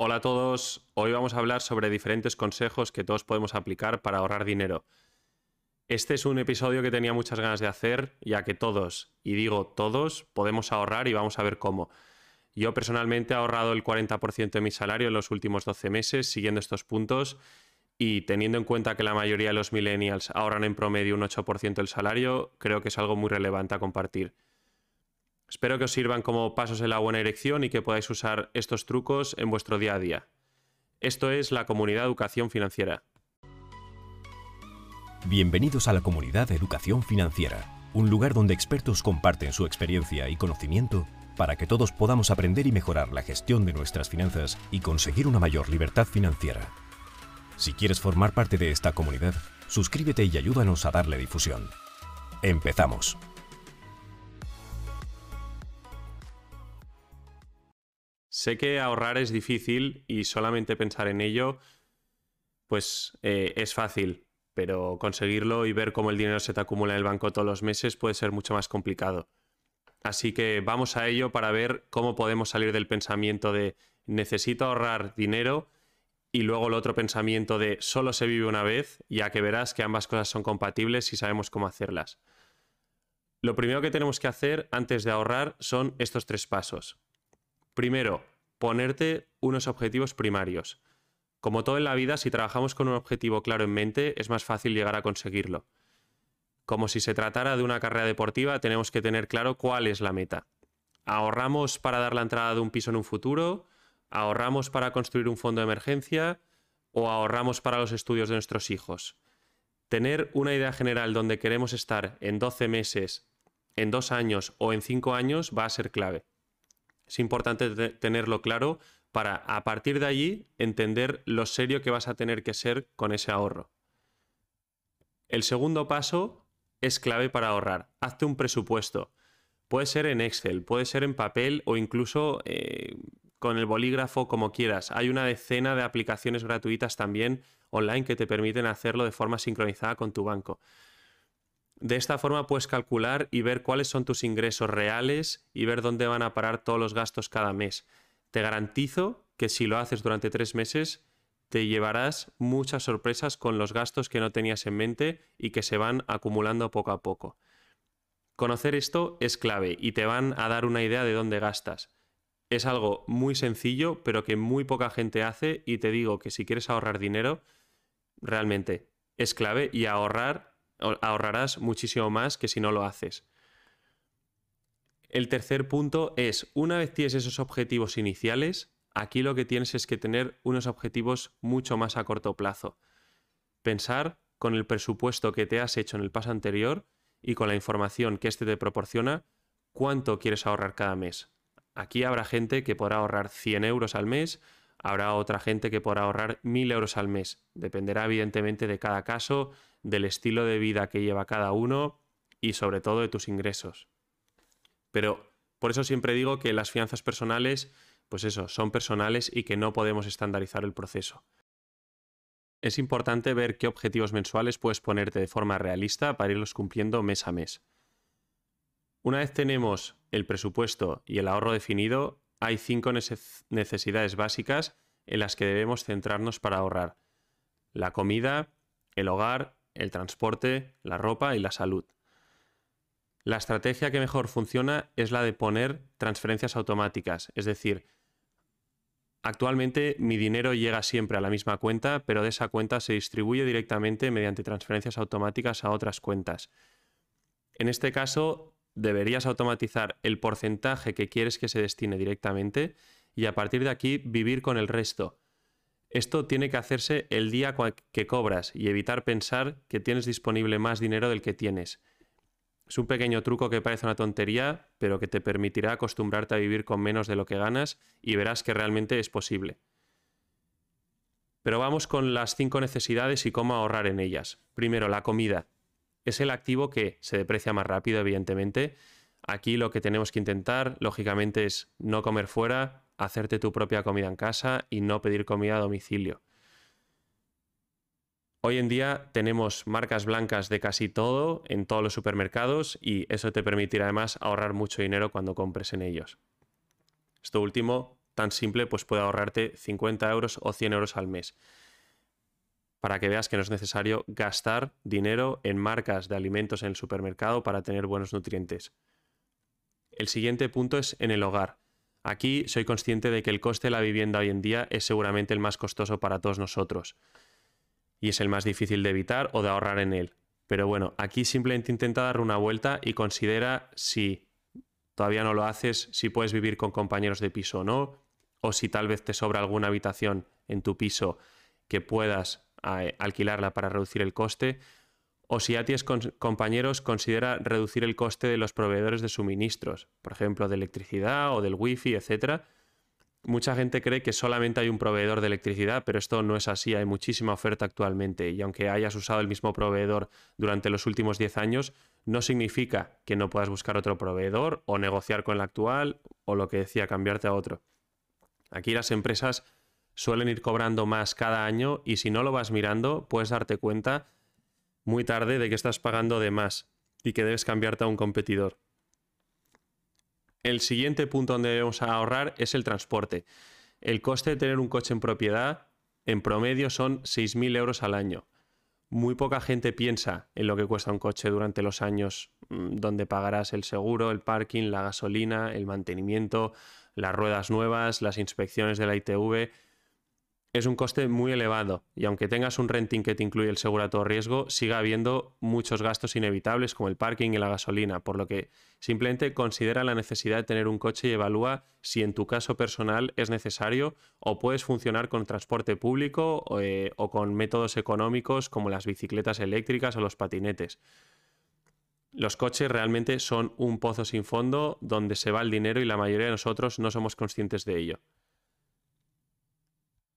Hola a todos, hoy vamos a hablar sobre diferentes consejos que todos podemos aplicar para ahorrar dinero. Este es un episodio que tenía muchas ganas de hacer, ya que todos, y digo todos, podemos ahorrar y vamos a ver cómo. Yo personalmente he ahorrado el 40% de mi salario en los últimos 12 meses siguiendo estos puntos y teniendo en cuenta que la mayoría de los millennials ahorran en promedio un 8% del salario, creo que es algo muy relevante a compartir. Espero que os sirvan como pasos en la buena dirección y que podáis usar estos trucos en vuestro día a día. Esto es la comunidad Educación Financiera. Bienvenidos a la comunidad Educación Financiera, un lugar donde expertos comparten su experiencia y conocimiento para que todos podamos aprender y mejorar la gestión de nuestras finanzas y conseguir una mayor libertad financiera. Si quieres formar parte de esta comunidad, suscríbete y ayúdanos a darle difusión. Empezamos. Sé que ahorrar es difícil y solamente pensar en ello, pues eh, es fácil, pero conseguirlo y ver cómo el dinero se te acumula en el banco todos los meses puede ser mucho más complicado. Así que vamos a ello para ver cómo podemos salir del pensamiento de necesito ahorrar dinero y luego el otro pensamiento de solo se vive una vez, ya que verás que ambas cosas son compatibles y sabemos cómo hacerlas. Lo primero que tenemos que hacer antes de ahorrar son estos tres pasos. Primero, ponerte unos objetivos primarios. Como todo en la vida, si trabajamos con un objetivo claro en mente, es más fácil llegar a conseguirlo. Como si se tratara de una carrera deportiva, tenemos que tener claro cuál es la meta. ¿Ahorramos para dar la entrada de un piso en un futuro? ¿Ahorramos para construir un fondo de emergencia? ¿O ahorramos para los estudios de nuestros hijos? Tener una idea general donde queremos estar en 12 meses, en 2 años o en 5 años va a ser clave. Es importante tenerlo claro para a partir de allí entender lo serio que vas a tener que ser con ese ahorro. El segundo paso es clave para ahorrar. Hazte un presupuesto. Puede ser en Excel, puede ser en papel o incluso eh, con el bolígrafo como quieras. Hay una decena de aplicaciones gratuitas también online que te permiten hacerlo de forma sincronizada con tu banco. De esta forma puedes calcular y ver cuáles son tus ingresos reales y ver dónde van a parar todos los gastos cada mes. Te garantizo que si lo haces durante tres meses, te llevarás muchas sorpresas con los gastos que no tenías en mente y que se van acumulando poco a poco. Conocer esto es clave y te van a dar una idea de dónde gastas. Es algo muy sencillo, pero que muy poca gente hace y te digo que si quieres ahorrar dinero, realmente es clave y ahorrar ahorrarás muchísimo más que si no lo haces. El tercer punto es, una vez tienes esos objetivos iniciales, aquí lo que tienes es que tener unos objetivos mucho más a corto plazo. Pensar con el presupuesto que te has hecho en el paso anterior y con la información que éste te proporciona, cuánto quieres ahorrar cada mes. Aquí habrá gente que podrá ahorrar 100 euros al mes, habrá otra gente que podrá ahorrar 1000 euros al mes. Dependerá evidentemente de cada caso, del estilo de vida que lleva cada uno y sobre todo de tus ingresos. Pero por eso siempre digo que las finanzas personales, pues eso, son personales y que no podemos estandarizar el proceso. Es importante ver qué objetivos mensuales puedes ponerte de forma realista para irlos cumpliendo mes a mes. Una vez tenemos el presupuesto y el ahorro definido, hay cinco necesidades básicas en las que debemos centrarnos para ahorrar. La comida, el hogar, el transporte, la ropa y la salud. La estrategia que mejor funciona es la de poner transferencias automáticas, es decir, actualmente mi dinero llega siempre a la misma cuenta, pero de esa cuenta se distribuye directamente mediante transferencias automáticas a otras cuentas. En este caso, deberías automatizar el porcentaje que quieres que se destine directamente y a partir de aquí vivir con el resto. Esto tiene que hacerse el día que cobras y evitar pensar que tienes disponible más dinero del que tienes. Es un pequeño truco que parece una tontería, pero que te permitirá acostumbrarte a vivir con menos de lo que ganas y verás que realmente es posible. Pero vamos con las cinco necesidades y cómo ahorrar en ellas. Primero, la comida. Es el activo que se deprecia más rápido, evidentemente. Aquí lo que tenemos que intentar, lógicamente, es no comer fuera, hacerte tu propia comida en casa y no pedir comida a domicilio. Hoy en día tenemos marcas blancas de casi todo en todos los supermercados y eso te permitirá además ahorrar mucho dinero cuando compres en ellos. Esto último tan simple pues puede ahorrarte 50 euros o 100 euros al mes. Para que veas que no es necesario gastar dinero en marcas de alimentos en el supermercado para tener buenos nutrientes. El siguiente punto es en el hogar. Aquí soy consciente de que el coste de la vivienda hoy en día es seguramente el más costoso para todos nosotros. Y es el más difícil de evitar o de ahorrar en él. Pero bueno, aquí simplemente intenta dar una vuelta y considera si todavía no lo haces, si puedes vivir con compañeros de piso o no, o si tal vez te sobra alguna habitación en tu piso que puedas alquilarla para reducir el coste, o si ya tienes compañeros, considera reducir el coste de los proveedores de suministros, por ejemplo, de electricidad o del wifi, etcétera, Mucha gente cree que solamente hay un proveedor de electricidad, pero esto no es así, hay muchísima oferta actualmente y aunque hayas usado el mismo proveedor durante los últimos 10 años, no significa que no puedas buscar otro proveedor o negociar con el actual o lo que decía, cambiarte a otro. Aquí las empresas suelen ir cobrando más cada año y si no lo vas mirando, puedes darte cuenta muy tarde de que estás pagando de más y que debes cambiarte a un competidor. El siguiente punto donde debemos ahorrar es el transporte. El coste de tener un coche en propiedad en promedio son 6.000 euros al año. Muy poca gente piensa en lo que cuesta un coche durante los años mm, donde pagarás el seguro, el parking, la gasolina, el mantenimiento, las ruedas nuevas, las inspecciones de la ITV es un coste muy elevado y aunque tengas un renting que te incluye el seguro a todo riesgo, siga habiendo muchos gastos inevitables como el parking y la gasolina, por lo que simplemente considera la necesidad de tener un coche y evalúa si en tu caso personal es necesario o puedes funcionar con transporte público o, eh, o con métodos económicos como las bicicletas eléctricas o los patinetes. Los coches realmente son un pozo sin fondo donde se va el dinero y la mayoría de nosotros no somos conscientes de ello.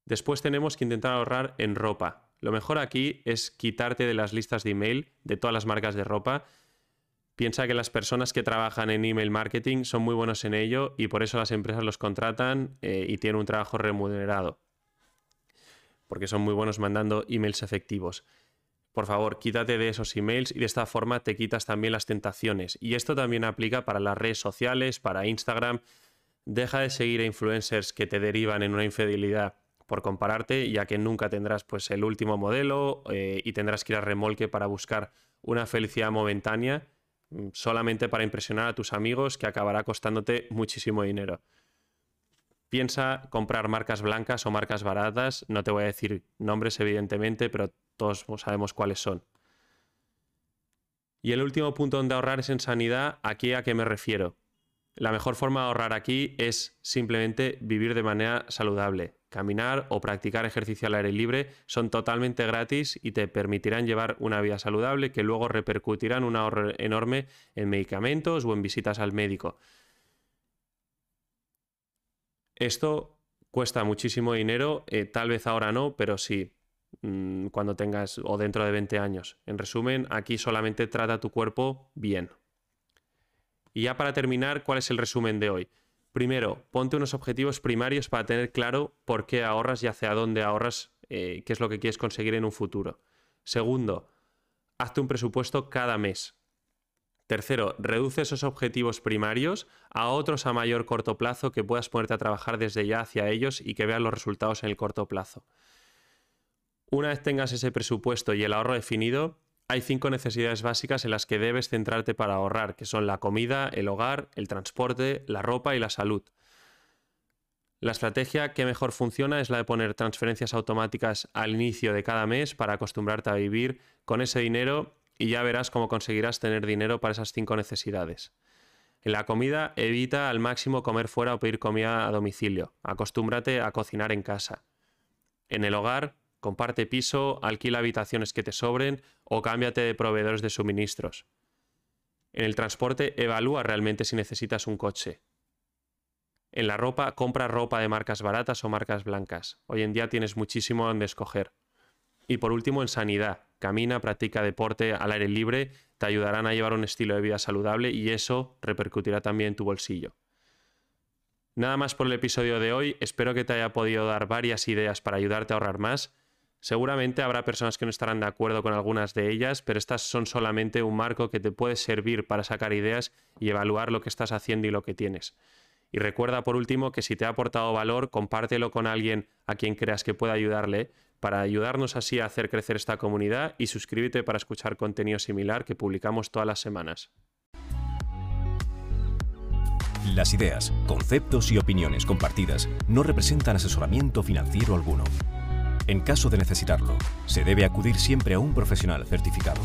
Después tenemos que intentar ahorrar en ropa. Lo mejor aquí es quitarte de las listas de email de todas las marcas de ropa. Piensa que las personas que trabajan en email marketing son muy buenos en ello y por eso las empresas los contratan eh, y tienen un trabajo remunerado. Porque son muy buenos mandando emails efectivos. Por favor, quítate de esos emails y de esta forma te quitas también las tentaciones. Y esto también aplica para las redes sociales, para Instagram. Deja de seguir a influencers que te derivan en una infidelidad por compararte, ya que nunca tendrás pues el último modelo eh, y tendrás que ir a remolque para buscar una felicidad momentánea mm, solamente para impresionar a tus amigos que acabará costándote muchísimo dinero. Piensa comprar marcas blancas o marcas baratas, no te voy a decir nombres evidentemente, pero todos sabemos cuáles son. Y el último punto donde ahorrar es en sanidad, ¿aquí a qué me refiero? La mejor forma de ahorrar aquí es simplemente vivir de manera saludable, Caminar o practicar ejercicio al aire libre son totalmente gratis y te permitirán llevar una vida saludable que luego repercutirá en un ahorro enorme en medicamentos o en visitas al médico. Esto cuesta muchísimo dinero, eh, tal vez ahora no, pero sí mm, cuando tengas o dentro de 20 años. En resumen, aquí solamente trata tu cuerpo bien. Y ya para terminar, ¿cuál es el resumen de hoy? Primero, ponte unos objetivos primarios para tener claro por qué ahorras y hacia dónde ahorras, eh, qué es lo que quieres conseguir en un futuro. Segundo, hazte un presupuesto cada mes. Tercero, reduce esos objetivos primarios a otros a mayor corto plazo que puedas ponerte a trabajar desde ya hacia ellos y que veas los resultados en el corto plazo. Una vez tengas ese presupuesto y el ahorro definido, hay cinco necesidades básicas en las que debes centrarte para ahorrar, que son la comida, el hogar, el transporte, la ropa y la salud. La estrategia que mejor funciona es la de poner transferencias automáticas al inicio de cada mes para acostumbrarte a vivir con ese dinero y ya verás cómo conseguirás tener dinero para esas cinco necesidades. En la comida, evita al máximo comer fuera o pedir comida a domicilio. Acostúmbrate a cocinar en casa. En el hogar, comparte piso, alquila habitaciones que te sobren o cámbiate de proveedores de suministros. En el transporte, evalúa realmente si necesitas un coche. En la ropa, compra ropa de marcas baratas o marcas blancas. Hoy en día tienes muchísimo donde escoger. Y por último, en sanidad. Camina, practica deporte al aire libre, te ayudarán a llevar un estilo de vida saludable y eso repercutirá también en tu bolsillo. Nada más por el episodio de hoy, espero que te haya podido dar varias ideas para ayudarte a ahorrar más Seguramente habrá personas que no estarán de acuerdo con algunas de ellas, pero estas son solamente un marco que te puede servir para sacar ideas y evaluar lo que estás haciendo y lo que tienes. Y recuerda por último que si te ha aportado valor, compártelo con alguien a quien creas que pueda ayudarle para ayudarnos así a hacer crecer esta comunidad y suscríbete para escuchar contenido similar que publicamos todas las semanas. Las ideas, conceptos y opiniones compartidas no representan asesoramiento financiero alguno. En caso de necesitarlo, se debe acudir siempre a un profesional certificado.